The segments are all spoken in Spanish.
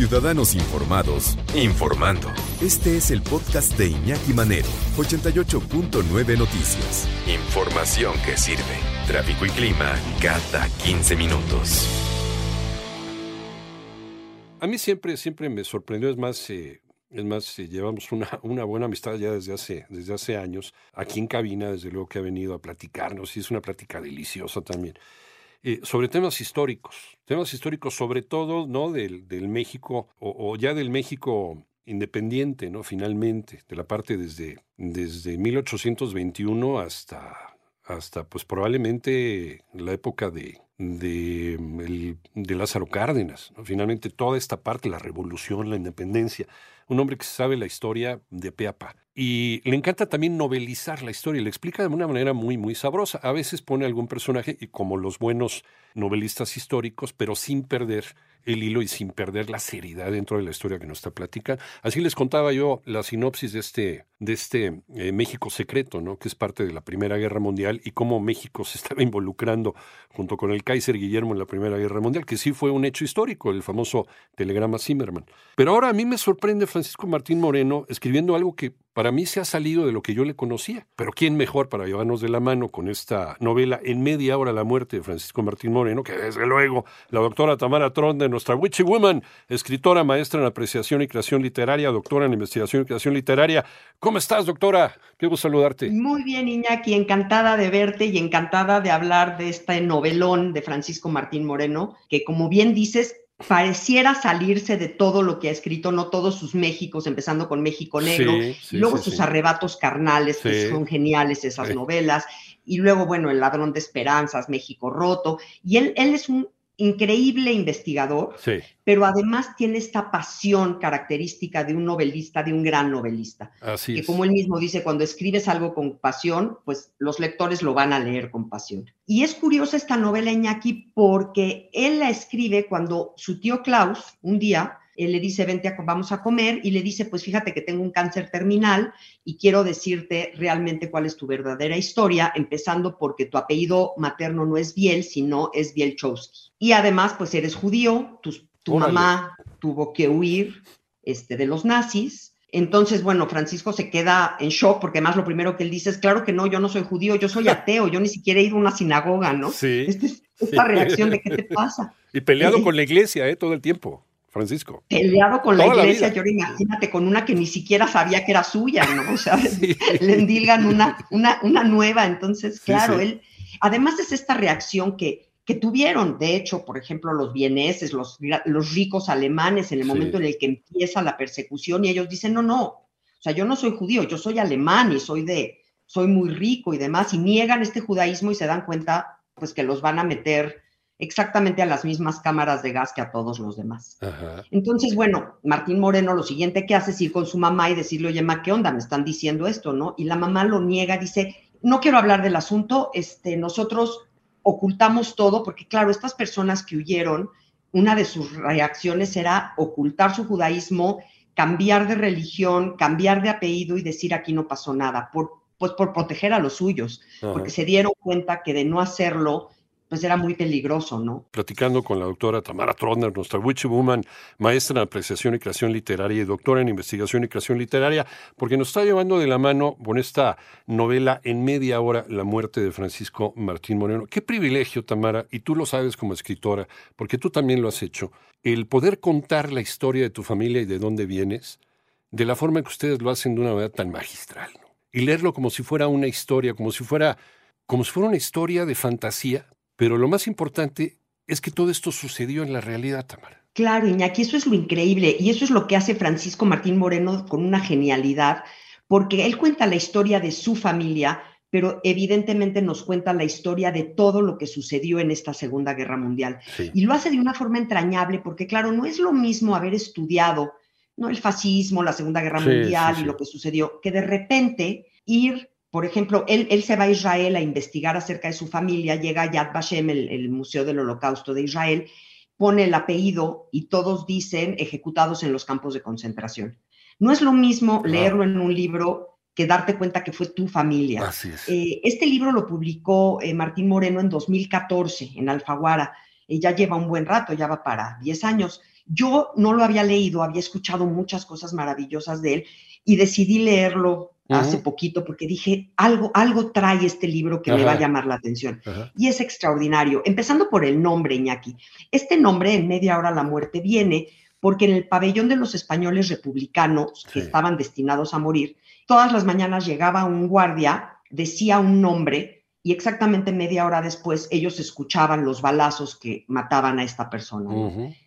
Ciudadanos informados, informando. Este es el podcast de Iñaki Manero, 88.9 Noticias. Información que sirve. Tráfico y clima cada 15 minutos. A mí siempre, siempre me sorprendió, es más, eh, es más, eh, llevamos una, buena amistad ya desde hace, desde hace años, aquí en cabina, desde luego que ha venido a platicarnos, y es una plática deliciosa también, eh, sobre temas históricos, temas históricos sobre todo, ¿no?, del, del México, o, ya del México independiente, ¿no?, finalmente, de la parte desde, desde 1821 hasta, hasta, pues probablemente la época de, de, el- de Lázaro Cárdenas, finalmente toda esta parte, la revolución, la independencia, un hombre que sabe la historia de pe a pa. Y le encanta también novelizar la historia, le explica de una manera muy, muy sabrosa. A veces pone algún personaje, y como los buenos novelistas históricos, pero sin perder el hilo y sin perder la seriedad dentro de la historia que nos está platicando. Así les contaba yo la sinopsis de este, de este eh, México secreto, ¿no? que es parte de la Primera Guerra Mundial y cómo México se estaba involucrando junto con el Kaiser Guillermo en la Primera Guerra Mundial, que sí fue un hecho histórico, el famoso telegrama Zimmerman. Pero ahora a mí me sorprende Francisco Martín Moreno escribiendo algo que para mí se ha salido de lo que yo le conocía. Pero ¿quién mejor para llevarnos de la mano con esta novela en media hora la muerte de Francisco Martín Moreno, que desde luego la doctora Tamara Tronde, nuestra Witchy Woman, escritora, maestra en apreciación y creación literaria, doctora en investigación y creación literaria. ¿Cómo estás, doctora? Qué gusto saludarte. Muy bien, Iñaki, encantada de verte y encantada de hablar de este novelón de Francisco Martín Moreno, que como bien dices, pareciera salirse de todo lo que ha escrito, no todos sus Méxicos, empezando con México Negro, Sí, luego sí, sus arrebatos carnales, que son geniales esas novelas, y luego, bueno, El ladrón de esperanzas, México roto, y él, él es un increíble investigador, Sí, pero además tiene esta pasión característica de un novelista, de un gran novelista así que es. como él mismo dice, cuando escribes algo con pasión, pues los lectores lo van a leer con pasión. Y es curiosa esta novela, Iñaki, porque él la escribe cuando su tío Klaus, un día, él le dice, vente, a, vamos a comer, y le dice, pues fíjate que tengo un cáncer terminal y quiero decirte realmente cuál es tu verdadera historia, empezando porque tu apellido materno no es Biel, sino es Bielchowski. Y además, pues eres judío, tu, mamá tuvo que huir este, de los nazis, entonces, bueno, Francisco se queda en shock porque además lo primero que él dice es, claro que no, yo no soy judío, yo soy ateo, yo ni siquiera he ido a una sinagoga, ¿no? Sí. Este es- esta reacción de qué te pasa. Y peleado con la iglesia, ¿eh? Todo el tiempo, Francisco. Peleado con la Toda la iglesia, vida. yo imagínate con una que ni siquiera sabía que era suya, ¿no? O sea, le endilgan una, una, una nueva, entonces, claro, sí. él, además es esta reacción que, que tuvieron, de hecho, por ejemplo, los vieneses, los, los ricos alemanes, en el momento en el que empieza la persecución, y ellos dicen, no, no, o sea, yo no soy judío, yo soy alemán y soy de, soy muy rico y demás, y niegan este judaísmo y se dan cuenta, pues, que los van a meter exactamente a las mismas cámaras de gas que a todos los demás. Ajá. Entonces, bueno, Martín Moreno lo siguiente que hace es ir con su mamá y decirle, oye, ma, ¿qué onda? Me están diciendo esto, ¿no? Y la mamá lo niega, dice, no quiero hablar del asunto, este, nosotros ocultamos todo, porque claro, estas personas que huyeron, una de sus reacciones era ocultar su judaísmo, cambiar de religión, cambiar de apellido y decir aquí no pasó nada, por, pues por proteger a los suyos, Ajá. porque se dieron cuenta que de no hacerlo, pues era muy peligroso, ¿no? platicando con la doctora Tamara Trotner, nuestra Witchy Woman, maestra en apreciación y creación literaria y doctora en investigación y creación literaria, porque nos está llevando de la mano con esta novela en media hora, La muerte de Francisco Martín Moreno. Qué privilegio, Tamara, y tú lo sabes como escritora, porque tú también lo has hecho, el poder contar la historia de tu familia y de dónde vienes, de la forma que ustedes lo hacen de una manera tan magistral, ¿no? Y leerlo como si fuera una historia, como si fuera, como si fuera una historia de fantasía, pero lo más importante es que todo esto sucedió en la realidad, Tamara. Claro, Iñaki, eso es lo increíble y eso es lo que hace Francisco Martín Moreno con una genialidad, porque él cuenta la historia de su familia, pero evidentemente nos cuenta la historia de todo lo que sucedió en esta Segunda Guerra Mundial. Sí. Y lo hace de una forma entrañable, porque claro, no es lo mismo haber estudiado ¿no? el fascismo, la Segunda Guerra Sí, Mundial sí, y lo que sucedió, que de repente ir, por ejemplo, él, él se va a Israel a investigar acerca de su familia, llega a Yad Vashem, el, el Museo del Holocausto de Israel, pone el apellido y todos dicen ejecutados en los campos de concentración. No es lo mismo leerlo en un libro que darte cuenta que fue tu familia. Así es. Eh, este libro lo publicó eh, Martín Moreno en 2014 en Alfaguara. Eh, ya lleva un buen rato, ya va para 10 años. Yo no lo había leído, había escuchado muchas cosas maravillosas de él y decidí leerlo hace poquito porque dije, algo, algo trae este libro que me va a llamar la atención. Ajá. Y es extraordinario. Empezando por el nombre, Iñaki. Este nombre, en media hora la muerte, viene porque en el pabellón de los españoles republicanos que Sí. estaban destinados a morir, todas las mañanas llegaba un guardia, decía un nombre y exactamente media hora después ellos escuchaban los balazos que mataban a esta persona.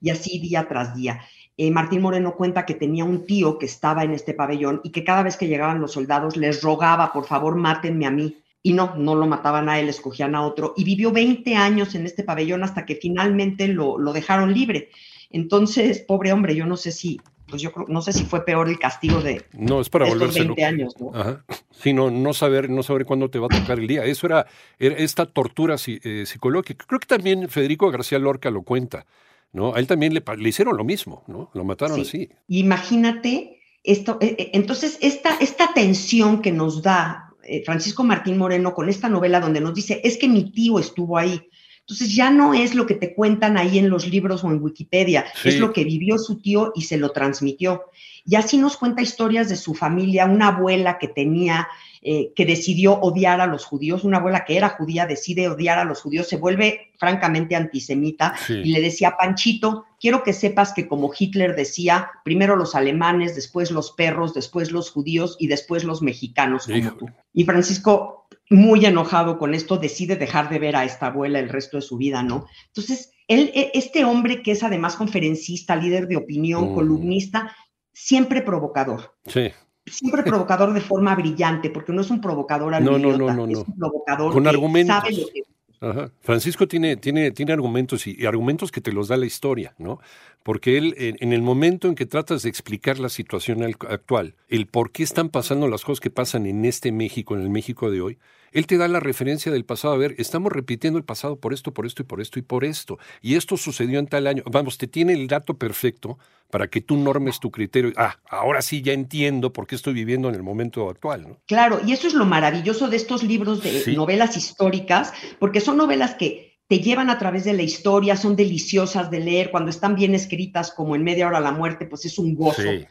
y así día tras día. Eh, Martín Moreno cuenta que tenía un tío que estaba en este pabellón y que cada vez que llegaban los soldados les rogaba, por favor, mátenme a mí. Y no, no lo mataban a él, escogían a otro. Y vivió 20 años en este pabellón hasta que finalmente lo, lo dejaron libre. Entonces, pobre hombre, yo no sé si, pues yo creo, no sé si fue peor el castigo de No, es para estos volverse 20 loco. años, ¿no? Ajá. Sí, no, no saber, no saber cuándo te va a tocar el día. Eso era, era esta tortura eh, psicológica. Creo que también Federico García Lorca lo cuenta, ¿no? A él también le, le hicieron lo mismo, ¿no? Lo mataron Sí. así. Imagínate esto. eh, eh, entonces, esta, esta tensión que nos da eh, Francisco Martín Moreno con esta novela donde nos dice, es que mi tío estuvo ahí. Entonces ya no es lo que te cuentan ahí en los libros o en Wikipedia, Sí. es lo que vivió su tío y se lo transmitió. Y así nos cuenta historias de su familia, una abuela que tenía, eh, que decidió odiar a los judíos, una abuela que era judía decide odiar a los judíos, se vuelve francamente antisemita Sí. y le decía, Panchito, quiero que sepas que como Hitler decía, primero los alemanes, después los perros, después los judíos y después los mexicanos como tú. Y Francisco, muy enojado con esto, decide dejar de ver a esta abuela el resto de su vida, ¿no? Entonces, él, e- este hombre que es además conferencista, líder de opinión, Mm. columnista, siempre provocador Sí. siempre provocador de forma brillante, porque no es un provocador al No, no, no, no, es un provocador Con que argumentos. sabe lo que Ajá. Francisco tiene, tiene, tiene argumentos y, y argumentos que te los da la historia, ¿no? Porque él, en, en el momento en que tratas de explicar la situación al- actual, el por qué están pasando las cosas que pasan en este México, en el México de hoy, él te da la referencia del pasado. A ver, estamos repitiendo el pasado por esto, por esto y por esto y por esto. Y esto sucedió en tal año. Vamos, te tiene el dato perfecto para que tú normes tu criterio. Ah, ahora sí ya entiendo por qué estoy viviendo en el momento actual, ¿no? Claro, y eso es lo maravilloso de estos libros de Sí. novelas históricas, porque son novelas que te llevan a través de la historia, son deliciosas de leer, cuando están bien escritas, como en Media Hora la Muerte, pues es un gozo. Sí.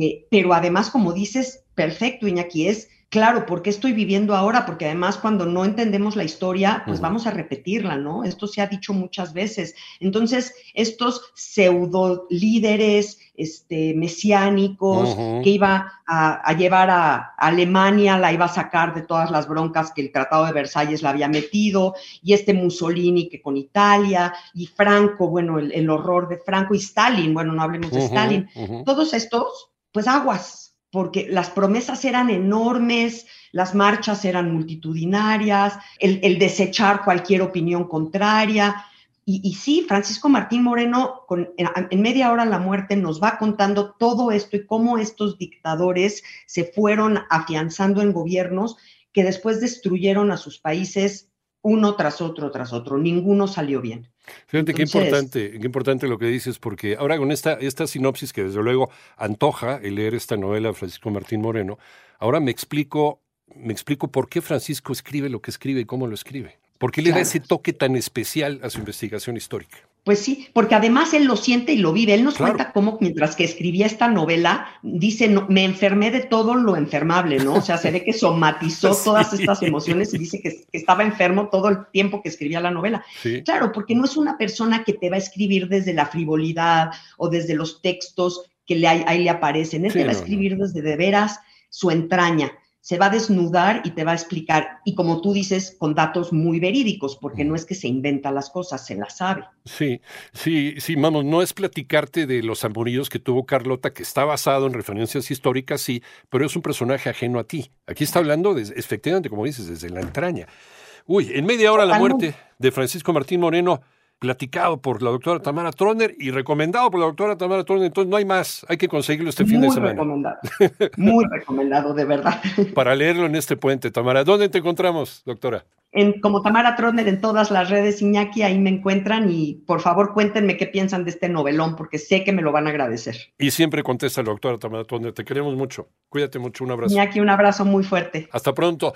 Eh, pero además, como dices, perfecto, Iñaki, es claro, ¿por qué estoy viviendo ahora? Porque además cuando no entendemos la historia, pues vamos a repetirla, ¿no? Esto se ha dicho muchas veces. Entonces, estos pseudo líderes este, mesiánicos que iba a, a llevar a Alemania, la iba a sacar de todas las broncas que el Tratado de Versalles la había metido, y este Mussolini que con Italia, y Franco, bueno, el, el horror de Franco, y Stalin, bueno, no hablemos de Stalin, todos estos, pues aguas, porque las promesas eran enormes, las marchas eran multitudinarias, el, desechar cualquier opinión contraria. Y, sí, Francisco Martín Moreno, en, en media hora la muerte, nos va contando todo esto y cómo estos dictadores se fueron afianzando en gobiernos que después destruyeron a sus países uno tras otro, tras otro. Ninguno salió bien. Fíjate qué importante, qué importante lo que dices, porque ahora con esta, esta sinopsis que desde luego antoja el leer esta novela de Francisco Martín Moreno, ahora me explico, me explico por qué Francisco escribe lo que escribe y cómo lo escribe. ¿Por qué le da ese toque tan especial a su investigación histórica? Pues sí, porque además él lo siente y lo vive. Él nos Claro. cuenta cómo mientras que escribía esta novela, dice, no, me enfermé de todo lo enfermable, ¿no? O sea, se ve que somatizó Sí. todas estas emociones y dice que, que estaba enfermo todo el tiempo que escribía la novela. Sí. Claro, porque no es una persona que te va a escribir desde la frivolidad o desde los textos que le, ahí, ahí le aparecen. Él Sí, te va a no. escribir desde de veras su entraña. Se va a desnudar y te va a explicar, y como tú dices, con datos muy verídicos, porque no es que se inventa las cosas, se las sabe. Sí, sí, sí, vamos, no es platicarte de los amoríos que tuvo Carlota, que está basado en referencias históricas, sí, pero es un personaje ajeno a ti. Aquí está hablando, de, efectivamente, como dices, desde la entraña. Uy, en media hora la muerte de Francisco Martín Moreno platicado por la doctora Tamara Troner y recomendado por la doctora Tamara Troner. Entonces no hay más, hay que conseguirlo este fin de semana. Recomendado. Muy recomendado, de verdad. Para leerlo en este puente, Tamara. ¿Dónde te encontramos, doctora? En, como Tamara Troner en todas las redes, Iñaki, ahí me encuentran y por favor cuéntenme qué piensan de este novelón, porque sé que me lo van a agradecer. Y siempre contesta la doctora Tamara Troner. Te queremos mucho. Cuídate mucho. Un abrazo. Iñaki, un abrazo muy fuerte. Hasta pronto.